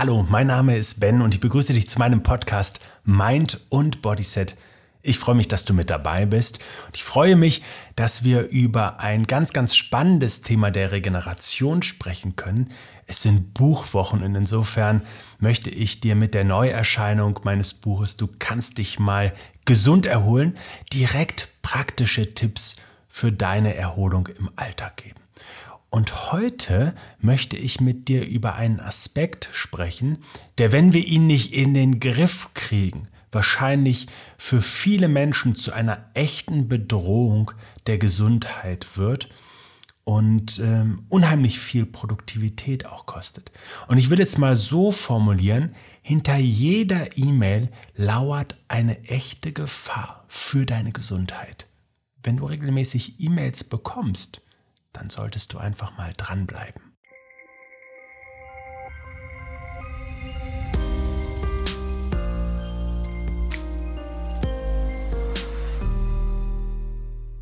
Hallo, mein Name ist Ben und ich begrüße dich zu meinem Podcast Mind und Bodyset. Ich freue mich, dass du mit dabei bist und ich freue mich, dass wir über ein ganz, ganz spannendes Thema der Regeneration sprechen können. Es sind Buchwochen und insofern möchte ich dir mit der Neuerscheinung meines Buches Du kannst dich mal gesund erholen direkt praktische Tipps für deine Erholung im Alltag geben. Und heute möchte ich mit dir über einen Aspekt sprechen, der, wenn wir ihn nicht in den Griff kriegen, wahrscheinlich für viele Menschen zu einer echten Bedrohung der Gesundheit wird und ähm, unheimlich viel Produktivität auch kostet. Und ich will es mal so formulieren, hinter jeder E-Mail lauert eine echte Gefahr für deine Gesundheit. Wenn du regelmäßig E-Mails bekommst, dann solltest du einfach mal dranbleiben.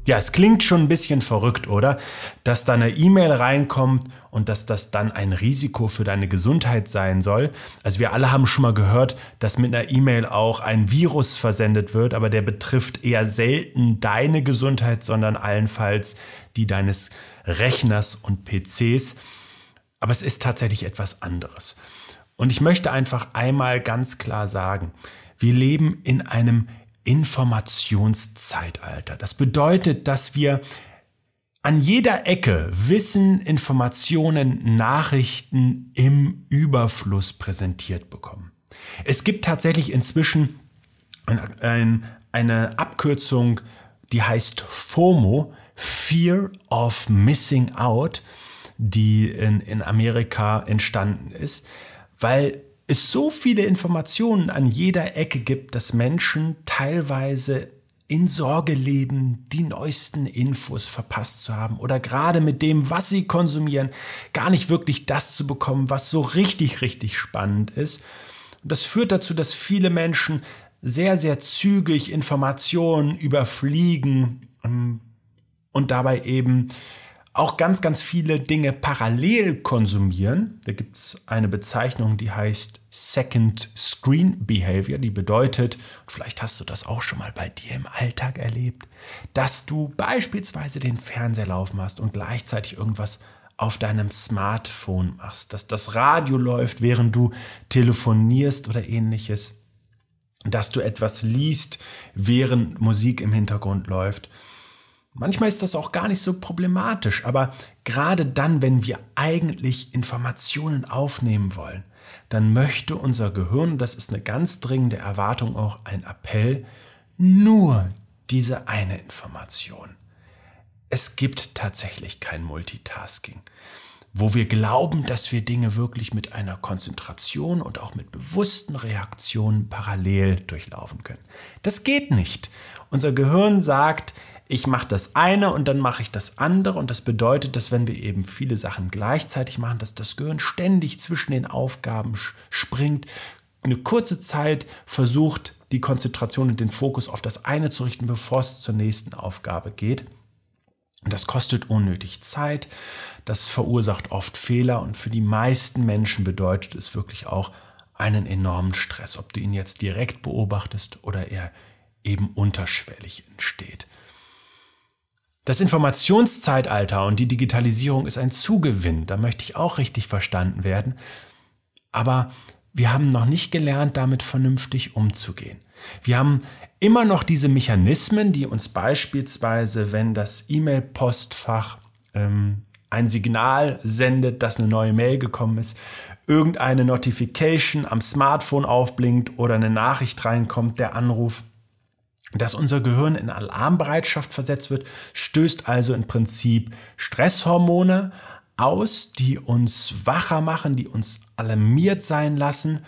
Ja, es klingt schon ein bisschen verrückt, oder? Dass da eine E-Mail reinkommt und dass das dann ein Risiko für deine Gesundheit sein soll. Also wir alle haben schon mal gehört, dass mit einer E-Mail auch ein Virus versendet wird, aber der betrifft eher selten deine Gesundheit, sondern allenfalls die deines Rechners und PCs. Aber es ist tatsächlich etwas anderes. Und ich möchte einfach einmal ganz klar sagen, wir leben in einem Informationszeitalter. Das bedeutet, dass wir an jeder Ecke Wissen, Informationen, Nachrichten im Überfluss präsentiert bekommen. Es gibt tatsächlich inzwischen ein, eine Abkürzung, die heißt FOMO, Fear of Missing Out, die in, in Amerika entstanden ist, weil es so viele Informationen an jeder Ecke gibt, dass Menschen teilweise in Sorge leben, die neuesten Infos verpasst zu haben oder gerade mit dem, was sie konsumieren, gar nicht wirklich das zu bekommen, was so richtig, richtig spannend ist. Und das führt dazu, dass viele Menschen sehr, sehr zügig Informationen überfliegen ähm, und dabei eben auch ganz, ganz viele Dinge parallel konsumieren. Da gibt es eine Bezeichnung, die heißt Second Screen Behavior, die bedeutet, vielleicht hast du das auch schon mal bei dir im Alltag erlebt, dass du beispielsweise den Fernseher laufen hast und gleichzeitig irgendwas auf deinem Smartphone machst, dass das Radio läuft, während du telefonierst oder ähnliches, dass du etwas liest, während Musik im Hintergrund läuft Manchmal ist das auch gar nicht so problematisch, aber gerade dann, wenn wir eigentlich Informationen aufnehmen wollen, dann möchte unser Gehirn, das ist eine ganz dringende Erwartung, auch ein Appell, nur diese eine Information. Es gibt tatsächlich kein Multitasking, wo wir glauben, dass wir Dinge wirklich mit einer Konzentration und auch mit bewussten Reaktionen parallel durchlaufen können. Das geht nicht. Unser Gehirn sagt, ich mache das eine und dann mache ich das andere. Und das bedeutet, dass wenn wir eben viele Sachen gleichzeitig machen, dass das Gehirn ständig zwischen den Aufgaben springt, eine kurze Zeit versucht, die Konzentration und den Fokus auf das eine zu richten, bevor es zur nächsten Aufgabe geht. Und das kostet unnötig Zeit, das verursacht oft Fehler und für die meisten Menschen bedeutet es wirklich auch einen enormen Stress, ob du ihn jetzt direkt beobachtest oder er eben unterschwellig entsteht. Das Informationszeitalter und die Digitalisierung ist ein Zugewinn, da möchte ich auch richtig verstanden werden. Aber wir haben noch nicht gelernt, damit vernünftig umzugehen. Wir haben immer noch diese Mechanismen, die uns beispielsweise, wenn das E-Mail-Postfach ähm, ein Signal sendet, dass eine neue Mail gekommen ist, irgendeine Notification am Smartphone aufblinkt oder eine Nachricht reinkommt, der Anruf, dass unser Gehirn in Alarmbereitschaft versetzt wird, stößt also im Prinzip Stresshormone aus, die uns wacher machen, die uns alarmiert sein lassen.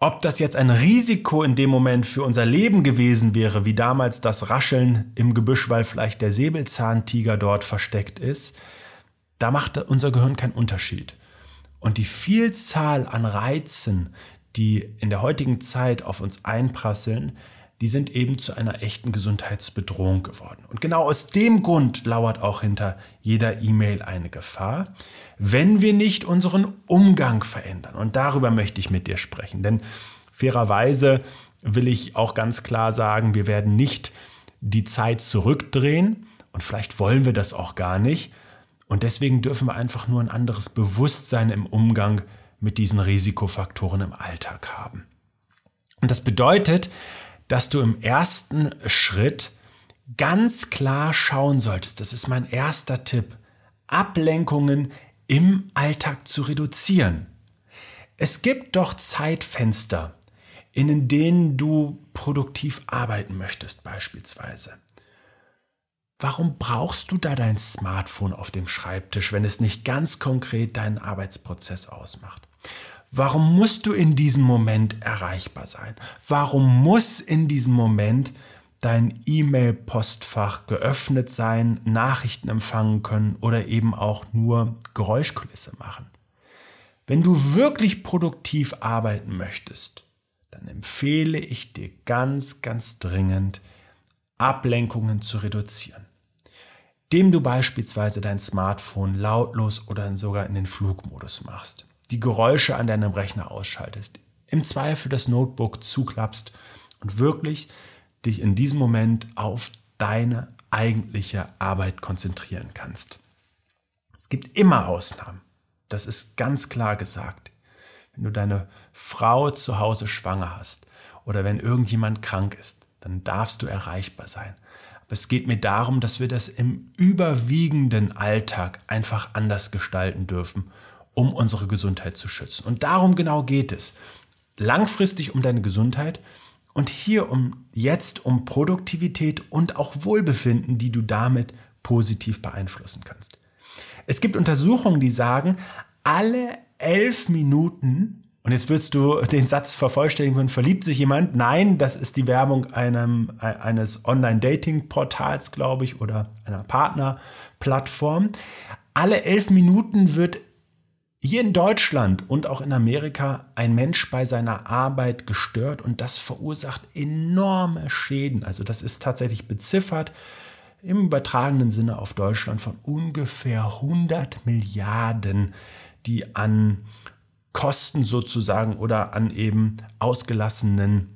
Ob das jetzt ein Risiko in dem Moment für unser Leben gewesen wäre, wie damals das Rascheln im Gebüsch, weil vielleicht der Säbelzahntiger dort versteckt ist, da macht unser Gehirn keinen Unterschied. Und die Vielzahl an Reizen, die in der heutigen Zeit auf uns einprasseln, die sind eben zu einer echten Gesundheitsbedrohung geworden. Und genau aus dem Grund lauert auch hinter jeder E-Mail eine Gefahr, wenn wir nicht unseren Umgang verändern. Und darüber möchte ich mit dir sprechen. Denn fairerweise will ich auch ganz klar sagen, wir werden nicht die Zeit zurückdrehen und vielleicht wollen wir das auch gar nicht. Und deswegen dürfen wir einfach nur ein anderes Bewusstsein im Umgang mit diesen Risikofaktoren im Alltag haben. Und das bedeutet, dass du im ersten Schritt ganz klar schauen solltest, das ist mein erster Tipp, Ablenkungen im Alltag zu reduzieren. Es gibt doch Zeitfenster, in denen du produktiv arbeiten möchtest beispielsweise. Warum brauchst du da dein Smartphone auf dem Schreibtisch, wenn es nicht ganz konkret deinen Arbeitsprozess ausmacht? Warum musst du in diesem Moment erreichbar sein? Warum muss in diesem Moment dein E-Mail-Postfach geöffnet sein, Nachrichten empfangen können oder eben auch nur Geräuschkulisse machen? Wenn du wirklich produktiv arbeiten möchtest, dann empfehle ich dir ganz, ganz dringend, Ablenkungen zu reduzieren. Dem du beispielsweise dein Smartphone lautlos oder sogar in den Flugmodus machst die Geräusche an deinem Rechner ausschaltest, im Zweifel das Notebook zuklappst und wirklich dich in diesem Moment auf deine eigentliche Arbeit konzentrieren kannst. Es gibt immer Ausnahmen. Das ist ganz klar gesagt. Wenn du deine Frau zu Hause schwanger hast oder wenn irgendjemand krank ist, dann darfst du erreichbar sein. Aber es geht mir darum, dass wir das im überwiegenden Alltag einfach anders gestalten dürfen um unsere Gesundheit zu schützen. Und darum genau geht es. Langfristig um deine Gesundheit und hier um jetzt um Produktivität und auch Wohlbefinden, die du damit positiv beeinflussen kannst. Es gibt Untersuchungen, die sagen, alle elf Minuten, und jetzt würdest du den Satz vervollständigen können, verliebt sich jemand? Nein, das ist die Werbung einem, eines Online-Dating-Portals, glaube ich, oder einer Partnerplattform. Alle elf Minuten wird hier in Deutschland und auch in Amerika ein Mensch bei seiner Arbeit gestört und das verursacht enorme Schäden. Also das ist tatsächlich beziffert im übertragenen Sinne auf Deutschland von ungefähr 100 Milliarden, die an Kosten sozusagen oder an eben ausgelassenen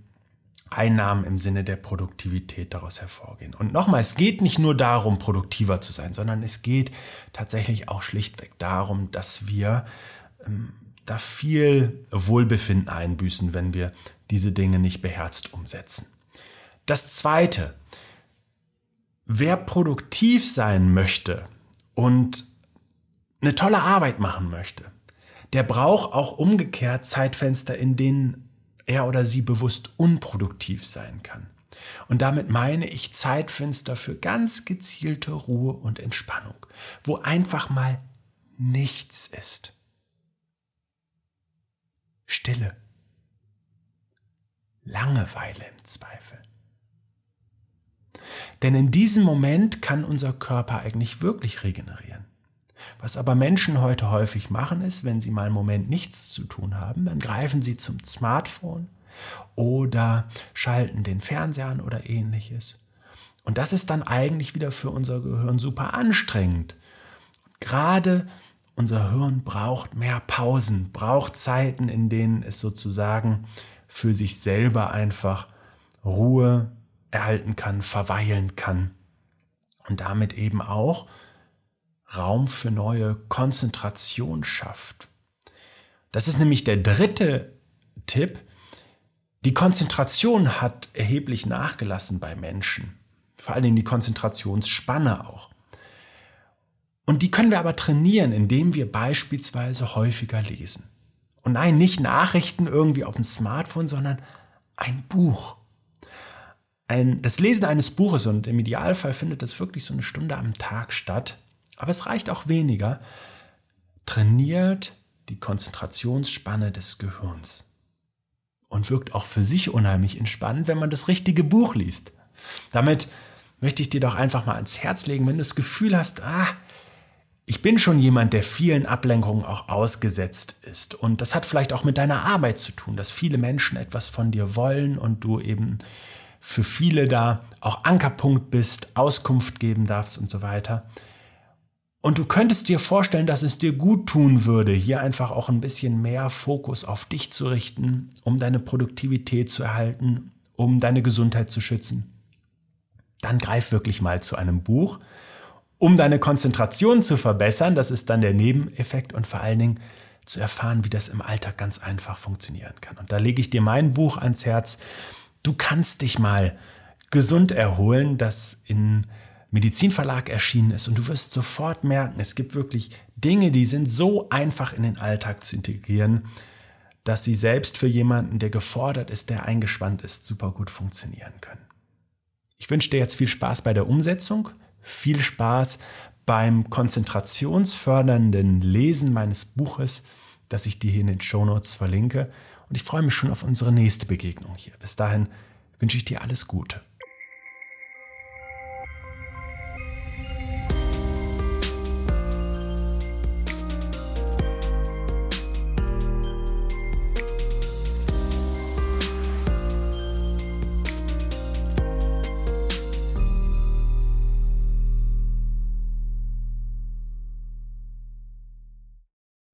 Einnahmen im Sinne der Produktivität daraus hervorgehen. Und nochmal, es geht nicht nur darum, produktiver zu sein, sondern es geht tatsächlich auch schlichtweg darum, dass wir ähm, da viel Wohlbefinden einbüßen, wenn wir diese Dinge nicht beherzt umsetzen. Das Zweite, wer produktiv sein möchte und eine tolle Arbeit machen möchte, der braucht auch umgekehrt Zeitfenster, in denen er oder sie bewusst unproduktiv sein kann. Und damit meine ich Zeitfenster für ganz gezielte Ruhe und Entspannung, wo einfach mal nichts ist. Stille. Langeweile im Zweifel. Denn in diesem Moment kann unser Körper eigentlich wirklich regenerieren. Was aber Menschen heute häufig machen, ist, wenn sie mal einen Moment nichts zu tun haben, dann greifen sie zum Smartphone oder schalten den Fernseher an oder ähnliches. Und das ist dann eigentlich wieder für unser Gehirn super anstrengend. Gerade unser Hirn braucht mehr Pausen, braucht Zeiten, in denen es sozusagen für sich selber einfach Ruhe erhalten kann, verweilen kann und damit eben auch Raum für neue Konzentration schafft. Das ist nämlich der dritte Tipp. Die Konzentration hat erheblich nachgelassen bei Menschen. Vor allen Dingen die Konzentrationsspanne auch. Und die können wir aber trainieren, indem wir beispielsweise häufiger lesen. Und nein, nicht Nachrichten irgendwie auf dem Smartphone, sondern ein Buch. Ein, das Lesen eines Buches, und im Idealfall findet das wirklich so eine Stunde am Tag statt, aber es reicht auch weniger, trainiert die Konzentrationsspanne des Gehirns und wirkt auch für sich unheimlich entspannend, wenn man das richtige Buch liest. Damit möchte ich dir doch einfach mal ans Herz legen, wenn du das Gefühl hast, ah, ich bin schon jemand, der vielen Ablenkungen auch ausgesetzt ist. Und das hat vielleicht auch mit deiner Arbeit zu tun, dass viele Menschen etwas von dir wollen und du eben für viele da auch Ankerpunkt bist, Auskunft geben darfst und so weiter. Und du könntest dir vorstellen, dass es dir gut tun würde, hier einfach auch ein bisschen mehr Fokus auf dich zu richten, um deine Produktivität zu erhalten, um deine Gesundheit zu schützen. Dann greif wirklich mal zu einem Buch, um deine Konzentration zu verbessern. Das ist dann der Nebeneffekt und vor allen Dingen zu erfahren, wie das im Alltag ganz einfach funktionieren kann. Und da lege ich dir mein Buch ans Herz. Du kannst dich mal gesund erholen, das in Medizinverlag erschienen ist und du wirst sofort merken, es gibt wirklich Dinge, die sind so einfach in den Alltag zu integrieren, dass sie selbst für jemanden, der gefordert ist, der eingespannt ist, super gut funktionieren können. Ich wünsche dir jetzt viel Spaß bei der Umsetzung, viel Spaß beim konzentrationsfördernden Lesen meines Buches, das ich dir hier in den Shownotes verlinke. Und ich freue mich schon auf unsere nächste Begegnung hier. Bis dahin wünsche ich dir alles Gute.